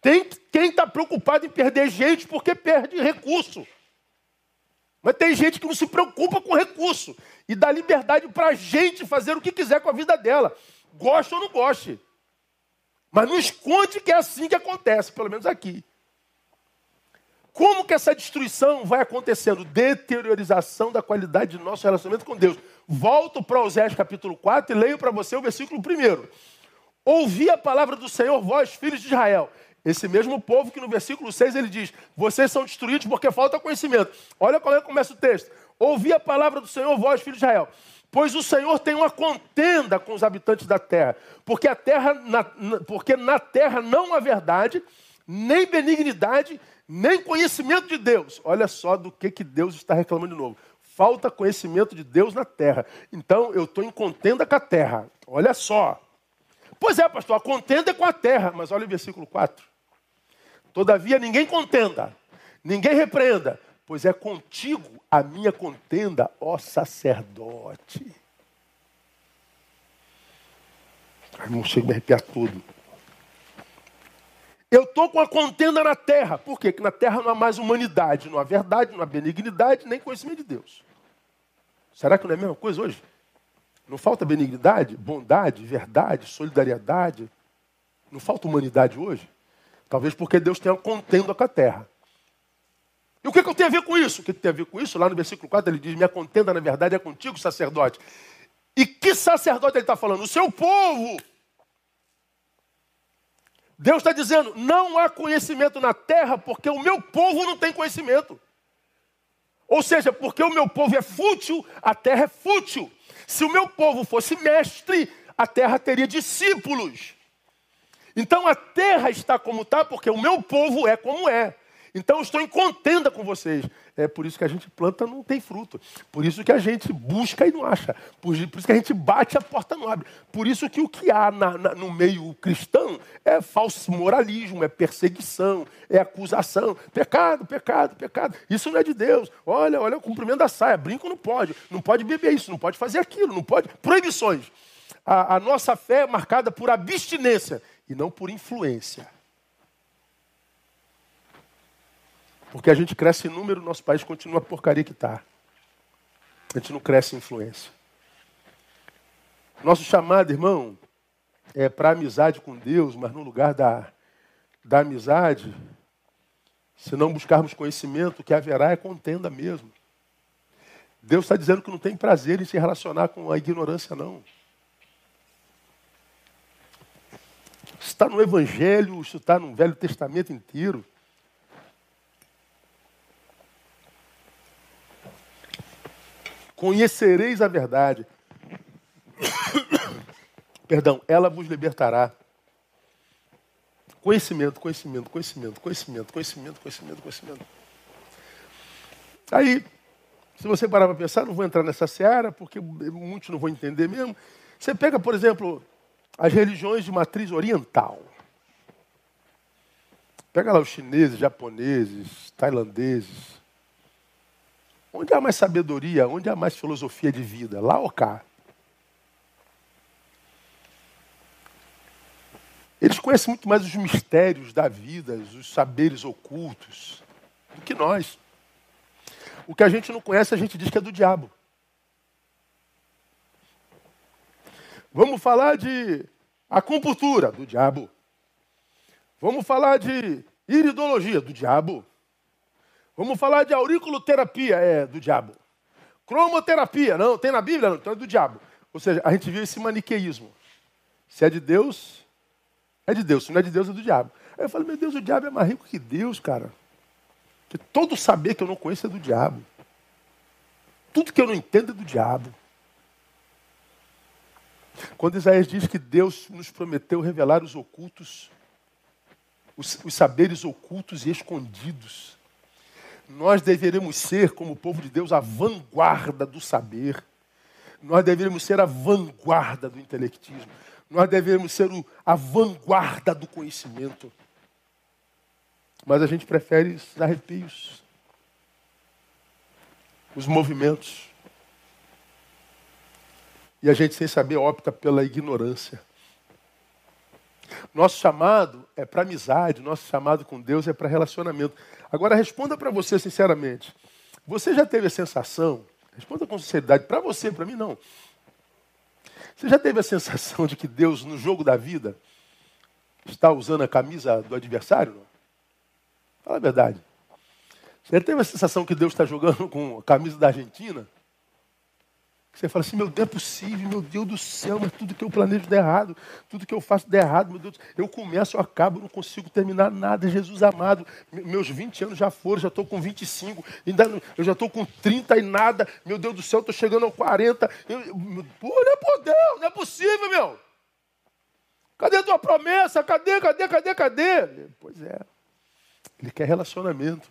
Tem quem está preocupado em perder gente porque perde recurso. Mas tem gente que não se preocupa com recurso e dá liberdade para a gente fazer o que quiser com a vida dela, goste ou não goste. Mas não esconde que é assim que acontece, pelo menos aqui. Como que essa destruição vai acontecendo? Deteriorização da qualidade de nosso relacionamento com Deus. Volto para Oséias capítulo 4 e leio para você o versículo 1. Ouvi a palavra do Senhor, vós, filhos de Israel. Esse mesmo povo que no versículo 6 ele diz: Vocês são destruídos porque falta conhecimento. Olha como é que começa o texto. Ouvi a palavra do Senhor, vós, filhos de Israel. Pois o Senhor tem uma contenda com os habitantes da terra, porque, a terra na, porque na terra não há verdade, nem benignidade, nem conhecimento de Deus. Olha só do que, que Deus está reclamando de novo. Falta conhecimento de Deus na terra. Então eu estou em contenda com a terra. Olha só. Pois é, pastor, a contenda é com a terra. Mas olha o versículo 4. Todavia ninguém contenda, ninguém repreenda, pois é contigo a minha contenda, ó sacerdote. Ai, não chega me arrepiar tudo. Eu estou com a contenda na terra. Por quê? Porque na terra não há mais humanidade, não há verdade, não há benignidade, nem conhecimento de Deus. Será que não é a mesma coisa hoje? Não falta benignidade, bondade, verdade, solidariedade? Não falta humanidade hoje? Talvez porque Deus tenha contenda com a terra. E o que, que eu tenho a ver com isso? O que, que tem a ver com isso? Lá no versículo 4 ele diz: Minha contenda, na verdade, é contigo, sacerdote. E que sacerdote ele está falando? O seu povo. Deus está dizendo: não há conhecimento na terra porque o meu povo não tem conhecimento. Ou seja, porque o meu povo é fútil, a terra é fútil. Se o meu povo fosse mestre, a terra teria discípulos. Então a terra está como está porque o meu povo é como é. Então eu estou em contenda com vocês. É por isso que a gente planta não tem fruto. Por isso que a gente busca e não acha. Por, por isso que a gente bate a porta não abre. Por isso que o que há na, na, no meio cristão é falso moralismo, é perseguição, é acusação. Pecado, pecado, pecado. Isso não é de Deus. Olha, olha o cumprimento da saia. Brinco não pode. Não pode beber isso, não pode fazer aquilo, não pode. Proibições. A, a nossa fé é marcada por abstinência e não por influência. Porque a gente cresce em número, nosso país continua a porcaria que está. A gente não cresce em influência. Nosso chamado, irmão, é para amizade com Deus, mas no lugar da, da amizade, se não buscarmos conhecimento, o que haverá é contenda mesmo. Deus está dizendo que não tem prazer em se relacionar com a ignorância, não. Está no Evangelho, está no Velho Testamento inteiro. Conhecereis a verdade. Perdão, ela vos libertará. Conhecimento, conhecimento, conhecimento, conhecimento, conhecimento, conhecimento, conhecimento. Aí, se você parar para pensar, não vou entrar nessa seara, porque muitos não vão entender mesmo. Você pega, por exemplo, as religiões de matriz oriental. Pega lá os chineses, japoneses, tailandeses. Onde há mais sabedoria, onde há mais filosofia de vida? Lá ou cá? Eles conhecem muito mais os mistérios da vida, os saberes ocultos, do que nós. O que a gente não conhece, a gente diz que é do diabo. Vamos falar de acupuntura, do diabo. Vamos falar de iridologia, do diabo. Vamos falar de auriculoterapia, é do diabo. Cromoterapia, não, tem na Bíblia? Não, então é do diabo. Ou seja, a gente viu esse maniqueísmo. Se é de Deus, é de Deus. Se não é de Deus, é do diabo. Aí eu falei, meu Deus, o diabo é mais rico que Deus, cara. Que todo saber que eu não conheço é do diabo. Tudo que eu não entendo é do diabo. Quando Isaías diz que Deus nos prometeu revelar os ocultos, os, os saberes ocultos e escondidos nós deveremos ser, como povo de Deus, a vanguarda do saber. Nós deveríamos ser a vanguarda do intelectismo. Nós deveríamos ser o, a vanguarda do conhecimento. Mas a gente prefere os arrepios, os movimentos. E a gente, sem saber, opta pela ignorância. Nosso chamado é para amizade, nosso chamado com Deus é para relacionamento. Agora responda para você sinceramente. Você já teve a sensação, responda com sinceridade, para você, para mim não. Você já teve a sensação de que Deus, no jogo da vida, está usando a camisa do adversário? Não? Fala a verdade. Você já teve a sensação que Deus está jogando com a camisa da Argentina? Você fala assim, meu Deus, é possível, meu Deus do céu, mas tudo que eu planejo der errado, tudo que eu faço der errado, meu Deus. Eu começo, eu acabo, não consigo terminar nada. Jesus amado, meus 20 anos já foram, já estou com 25, ainda não, eu já estou com 30 e nada. Meu Deus do céu, estou chegando aos 40. Eu, pô, não é por Deus, não é possível, meu. Cadê a tua promessa? Cadê, cadê, cadê, cadê? Pois é, ele quer relacionamento.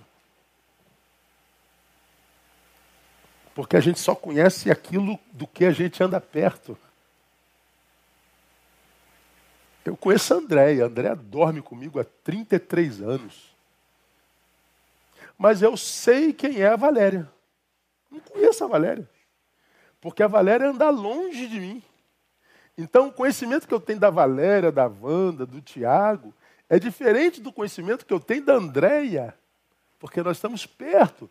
Porque a gente só conhece aquilo do que a gente anda perto. Eu conheço a Andréia. A Andréia dorme comigo há 33 anos. Mas eu sei quem é a Valéria. Não conheço a Valéria. Porque a Valéria anda longe de mim. Então, o conhecimento que eu tenho da Valéria, da Wanda, do Tiago, é diferente do conhecimento que eu tenho da Andréia. Porque nós estamos perto.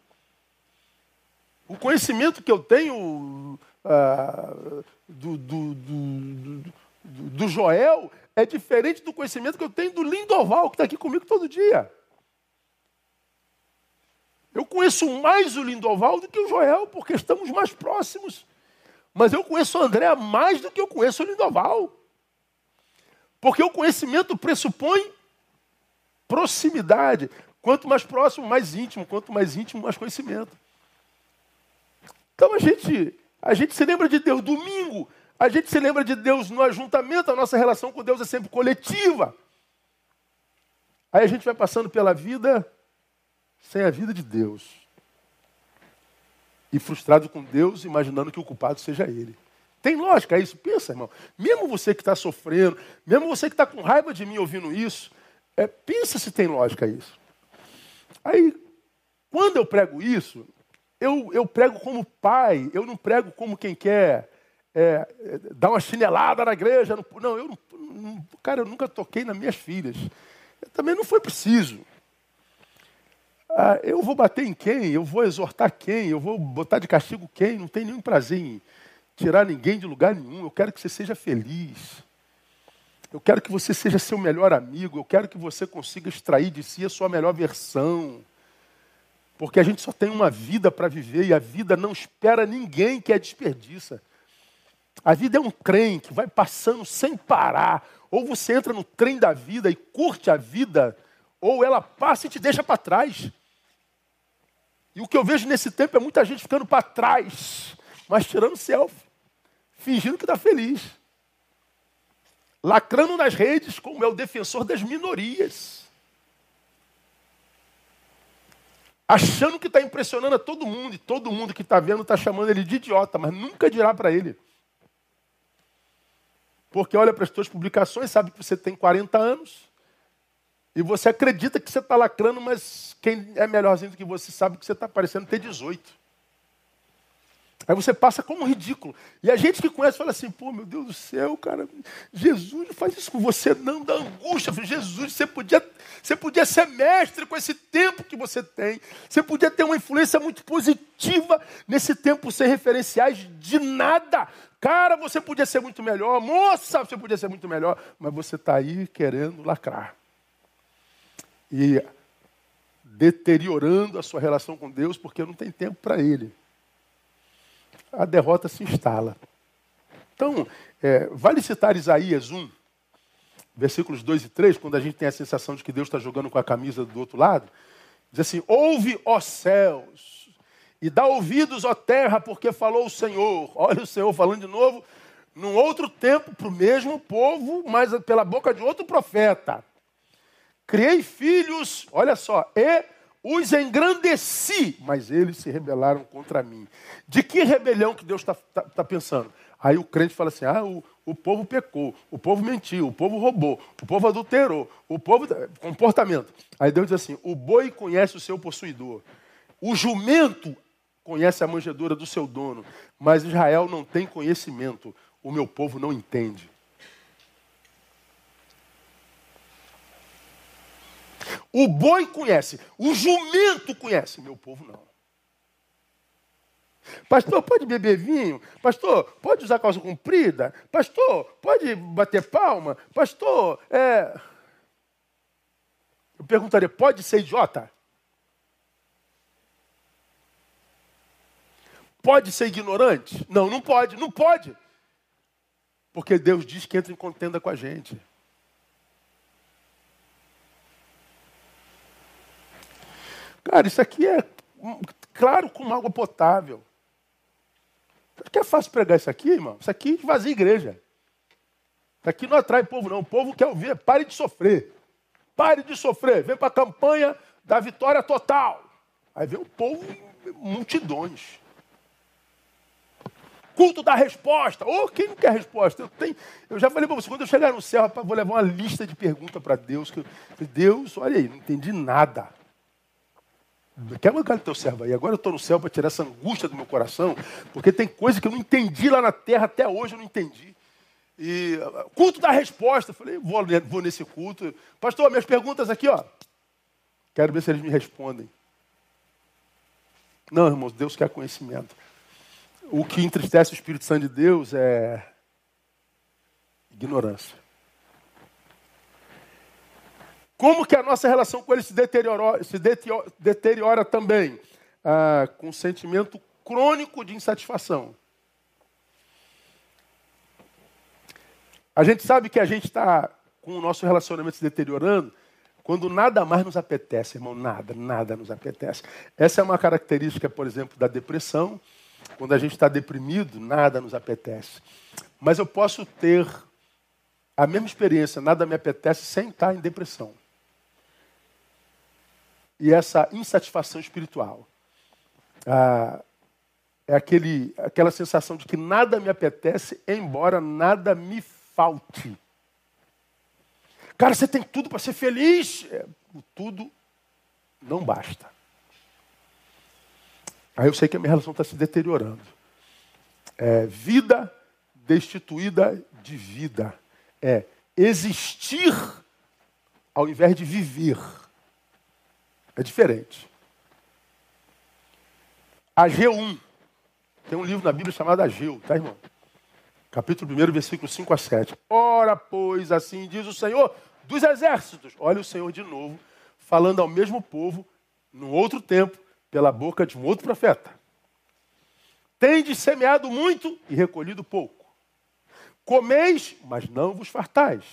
O conhecimento que eu tenho uh, do, do, do, do, Joel é diferente do conhecimento que eu tenho do Lindoval, que está aqui comigo todo dia. Eu conheço mais o Lindoval do que o Joel, porque estamos mais próximos. Mas eu conheço o André mais do que eu conheço o Lindoval. Porque o conhecimento pressupõe proximidade. Quanto mais próximo, mais íntimo. Quanto mais íntimo, mais conhecimento. Então a gente, a gente se lembra de Deus domingo, a gente se lembra de Deus no ajuntamento, a nossa relação com Deus é sempre coletiva. Aí a gente vai passando pela vida sem a vida de Deus. E frustrado com Deus, imaginando que o culpado seja Ele. Tem lógica isso? Pensa, irmão. Mesmo você que está sofrendo, mesmo você que está com raiva de mim ouvindo isso, é, pensa se tem lógica isso. Aí, quando eu prego isso, eu, eu prego como pai, eu não prego como quem quer é, é dar uma chinelada na igreja. Não, eu não, cara, eu nunca toquei nas minhas filhas. Também não foi preciso. Ah, eu vou bater em quem? Eu vou exortar quem? Eu vou botar de castigo quem? Não tem nenhum prazer em tirar ninguém de lugar nenhum. Eu quero que você seja feliz. Eu quero que você seja seu melhor amigo. Eu quero que você consiga extrair de si a sua melhor versão. Porque a gente só tem uma vida para viver e a vida não espera ninguém que a desperdiça. A vida é um trem que vai passando sem parar. Ou você entra no trem da vida e curte a vida, ou ela passa e te deixa para trás. E o que eu vejo nesse tempo é muita gente ficando para trás, mas tirando selfie, fingindo que está feliz. Lacrando nas redes como é o defensor das minorias. Achando que está impressionando a todo mundo, e todo mundo que está vendo está chamando ele de idiota, mas nunca dirá para ele. Porque olha para as suas publicações, sabe que você tem 40 anos, e você acredita que você está lacrando, mas quem é melhorzinho do que você sabe que você está parecendo ter 18. Aí você passa como um ridículo. E a gente que conhece fala assim, pô, meu Deus do céu, cara, Jesus não faz isso com você, não, da angústia. Jesus, você podia, você podia ser mestre com esse tempo que você tem. Você podia ter uma influência muito positiva nesse tempo sem referenciais de nada. Cara, você podia ser muito melhor. Moça, você podia ser muito melhor. Mas você está aí querendo lacrar. E deteriorando a sua relação com Deus porque não tem tempo para Ele a derrota se instala. Então, é, vale citar Isaías 1, versículos 2 e 3, quando a gente tem a sensação de que Deus está jogando com a camisa do outro lado. Diz assim: Ouve, ó céus, e dá ouvidos, ó terra, porque falou o Senhor. Olha o Senhor falando de novo, num outro tempo, para o mesmo povo, mas pela boca de outro profeta. Criei filhos, olha só, e os engrandeci, mas eles se rebelaram contra mim. De que rebelião que Deus está tá, tá pensando? Aí o crente fala assim: ah, o, o povo pecou, o povo mentiu, o povo roubou, o povo adulterou, o povo. comportamento. Aí Deus diz assim: o boi conhece o seu possuidor, o jumento conhece a manjedoura do seu dono, mas Israel não tem conhecimento, o meu povo não entende. O boi conhece, o jumento conhece, meu povo não. Pastor, pode beber vinho? Pastor, pode usar calça comprida? Pastor, pode bater palma? Pastor, é. Eu perguntaria, pode ser idiota? Pode ser ignorante? Não, não pode, não pode. Porque Deus diz que entra em contenda com a gente. Cara, isso aqui é claro como água potável. Que é fácil pregar isso aqui, irmão? Isso aqui vazia igreja. Isso aqui não atrai povo, não. O povo quer ouvir. Pare de sofrer. Pare de sofrer. Vem para a campanha da vitória total. Aí vem o povo, multidões. Culto da resposta. Ou oh, quem não quer resposta? Eu, tenho, eu já falei para você, quando eu chegar no céu, rapaz, vou levar uma lista de perguntas para Deus. Que, Deus, olha aí, não entendi nada. Quer mancar o teu servo aí? Agora eu estou no céu para tirar essa angústia do meu coração, porque tem coisa que eu não entendi lá na terra, até hoje eu não entendi. E culto da resposta, falei, vou, vou nesse culto. Pastor, minhas perguntas aqui, ó. Quero ver se eles me respondem. Não, irmãos, Deus quer conhecimento. O que entristece o Espírito Santo de Deus é ignorância. Como que a nossa relação com ele se deteriora, se deteriora, também? Ah, com um sentimento crônico de insatisfação. A gente sabe que a gente está com o nosso relacionamento se deteriorando quando nada mais nos apetece, irmão. Nada, nada nos apetece. Essa é uma característica, por exemplo, da depressão. Quando a gente está deprimido, nada nos apetece. Mas eu posso ter a mesma experiência, nada me apetece, sem estar em depressão e essa insatisfação espiritual. Ah, é aquele, aquela sensação de que nada me apetece, embora nada me falte. Cara, você tem tudo para ser feliz. É, o tudo não basta. Aí eu sei que a minha relação está se deteriorando. É, vida destituída de vida. É existir ao invés de viver. É diferente. Ageu 1. Tem um livro na Bíblia chamado Ageu, tá, irmão? Capítulo 1, versículo 5 a 7. Ora, pois, assim diz o Senhor dos exércitos. Olha o Senhor de novo, falando ao mesmo povo, num outro tempo, pela boca de um outro profeta. Tendes semeado muito e recolhido pouco. Comeis, mas não vos fartais.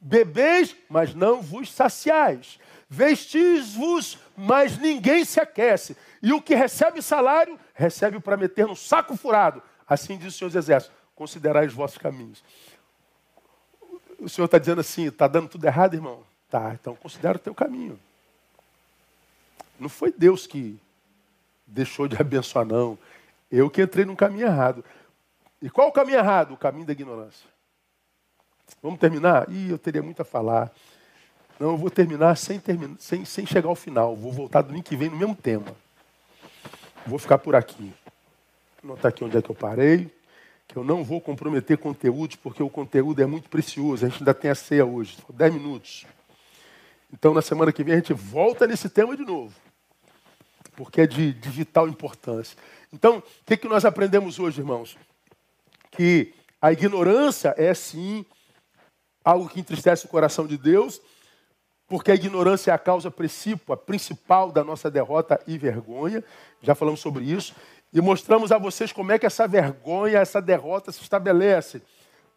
Bebeis, mas não vos saciais. Vestis-vos, mas ninguém se aquece. E o que recebe salário, recebe para meter no saco furado. Assim diz o Senhor dos Exércitos: considerai os vossos caminhos. O Senhor está dizendo assim: está dando tudo errado, irmão? Tá, então considera o teu caminho. Não foi Deus que deixou de abençoar, não. Eu que entrei num caminho errado. E qual o caminho errado? O caminho da ignorância. Vamos terminar? Ih, eu teria muito a falar. Não, eu vou terminar sem, terminar, sem, sem chegar ao final. Vou voltar domingo que vem no mesmo tema. Vou ficar por aqui. Vou anotar aqui onde é que eu parei. Que eu não vou comprometer conteúdos, porque o conteúdo é muito precioso. A gente ainda tem a ceia hoje. Dez minutos. Então, na semana que vem, a gente volta nesse tema de novo. Porque é de, de vital importância. Então, o que, que nós aprendemos hoje, irmãos? Que a ignorância é, sim, algo que entristece o coração de Deus porque a ignorância é a causa principal, da nossa derrota e vergonha. Já falamos sobre isso. E mostramos a vocês como é que essa vergonha, essa derrota se estabelece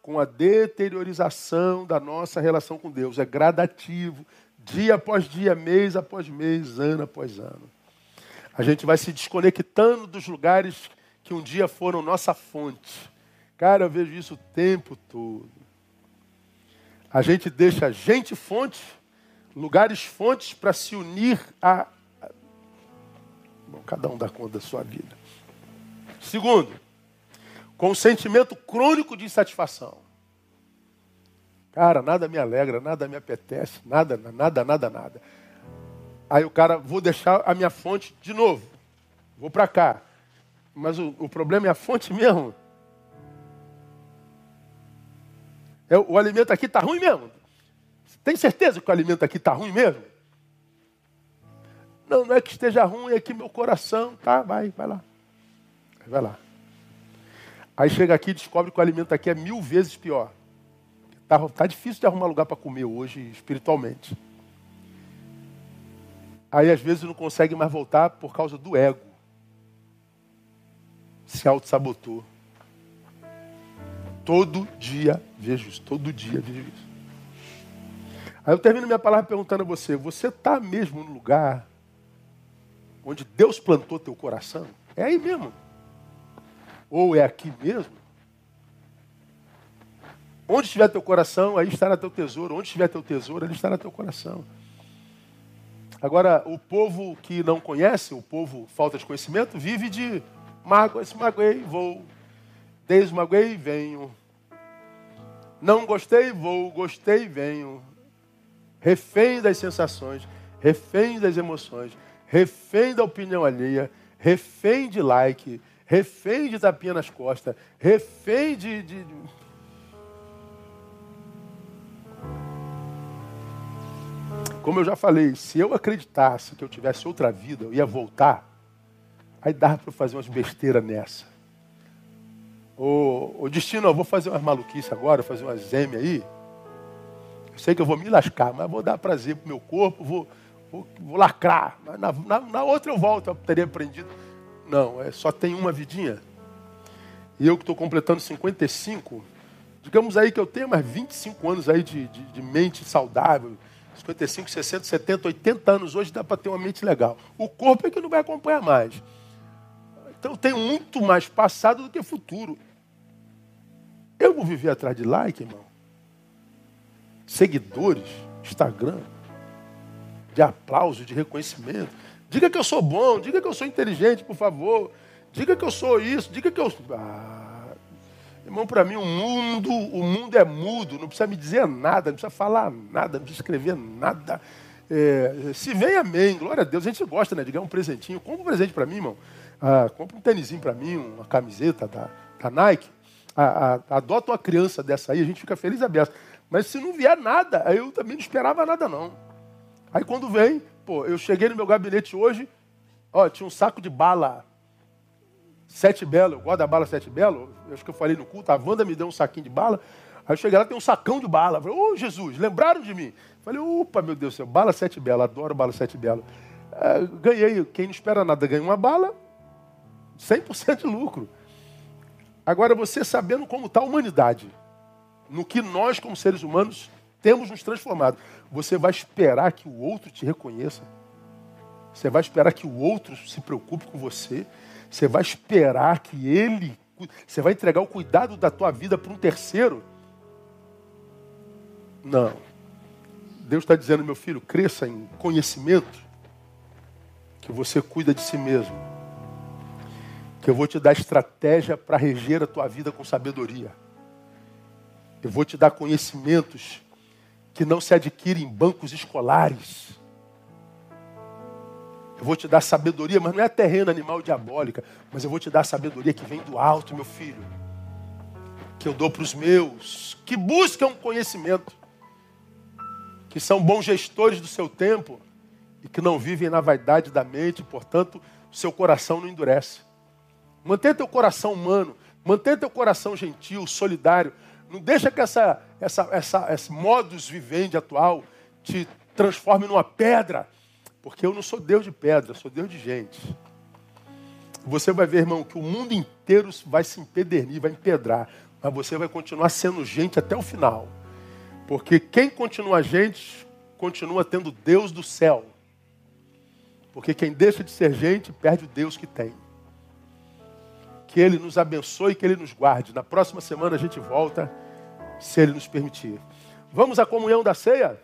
com a deteriorização da nossa relação com Deus. É gradativo, dia após dia, mês após mês, ano após ano. A gente vai se desconectando dos lugares que um dia foram nossa fonte. Cara, eu vejo isso o tempo todo. A gente deixa a gente fonte lugares fontes para se unir a. Bom, cada um dá conta da sua vida. Segundo, com um sentimento crônico de insatisfação. Cara, nada me alegra, nada me apetece, nada, nada, nada, nada. Aí o cara, vou deixar a minha fonte de novo. Vou para cá. Mas o, o, problema é a fonte mesmo. É, o alimento aqui está ruim mesmo. Tem certeza que o alimento aqui está ruim mesmo? Não, não é que esteja ruim, é que meu coração. Tá, vai, vai lá. Vai lá. Aí chega aqui e descobre que o alimento aqui é mil vezes pior. Tá, tá difícil de arrumar lugar para comer hoje, espiritualmente. Aí às vezes não consegue mais voltar por causa do ego. Se auto-sabotou. Todo dia vejo isso, todo dia vejo isso. Aí eu termino minha palavra perguntando a você: você está mesmo no lugar onde Deus plantou teu coração? É aí mesmo? Ou é aqui mesmo? Onde estiver teu coração, aí estará teu tesouro. Onde estiver teu tesouro, ali estará teu coração. Agora, o povo que não conhece, o povo falta de conhecimento, vive de mágoa. Se magoei, vou. Desmagoei, venho. Não gostei, vou. Gostei, venho refém das sensações, refém das emoções, refém da opinião alheia, refém de like, refém de tapinha nas costas, refém de, de... Como eu já falei, se eu acreditasse que eu tivesse outra vida, eu ia voltar, aí dava para fazer umas besteiras nessa. O, o destino, eu vou fazer umas maluquices agora, fazer umas M aí. Sei que eu vou me lascar, mas vou dar prazer para o meu corpo, vou, vou, vou lacrar. Na, na, na, outra eu volto, eu teria aprendido. Não, é, só tem uma vidinha. E eu que estou completando 55, digamos aí que eu tenho mais 25 anos aí de, de, de mente saudável. 55, 60, 70, 80 anos hoje dá para ter uma mente legal. O corpo é que não vai acompanhar mais. Então eu tenho muito mais passado do que futuro. Eu vou viver atrás de like, irmão seguidores, Instagram, de aplauso, de reconhecimento. Diga que eu sou bom, diga que eu sou inteligente, por favor. Diga que eu sou isso, diga que eu. Ah, irmão, para mim o mundo, o mundo é mudo, não precisa me dizer nada, não precisa falar nada, não precisa escrever nada. É, se vem, amém. Glória a Deus. A gente gosta, né? De ganhar um presentinho. Compra um presente para mim, irmão. Ah, compra um tênisinho para mim, uma camiseta da, da Nike. Ah, ah, adota uma criança dessa aí, a gente fica feliz e aberto. Mas se não vier nada, aí eu também não esperava nada, não. Aí quando vem, pô, eu cheguei no meu gabinete hoje, ó, tinha um saco de bala. Sete Belo, eu gosto da bala Sete Belo, eu acho que eu falei no culto, a Wanda me deu um saquinho de bala. Aí eu cheguei lá, tem um sacão de bala. falei, ô oh, Jesus, lembraram de mim? falei, opa, meu Deus do céu, bala Sete Belo, adoro bala Sete Belo. É, ganhei, quem não espera nada ganha uma bala, 100% de lucro. Agora, você sabendo como está a humanidade, no que nós, como seres humanos, temos nos transformado. Você vai esperar que o outro te reconheça. Você vai esperar que o outro se preocupe com você. Você vai esperar que ele. Você vai entregar o cuidado da tua vida para um terceiro. Não. Deus está dizendo, meu filho, cresça em conhecimento, que você cuida de si mesmo. Que eu vou te dar estratégia para reger a tua vida com sabedoria. Eu vou te dar conhecimentos que não se adquirem em bancos escolares. Eu vou te dar sabedoria, mas não é terreno, animal diabólica, mas eu vou te dar sabedoria que vem do alto, meu filho. Que eu dou para os meus, que buscam conhecimento, que são bons gestores do seu tempo e que não vivem na vaidade da mente, portanto, seu coração não endurece. Mantenha teu coração humano, mantenha teu coração gentil, solidário, não deixa que essa, essa, essa, esse modus vivendi atual te transforme numa pedra. Porque eu não sou Deus de pedra, sou Deus de gente. Você vai ver, irmão, que o mundo inteiro vai se empedernir, vai empedrar. Mas você vai continuar sendo gente até o final. Porque quem continua gente, continua tendo Deus do céu. Porque quem deixa de ser gente, perde o Deus que tem. Que Ele nos abençoe, que Ele nos guarde. Na próxima semana a gente volta se Ele nos permitir. Vamos à comunhão da ceia?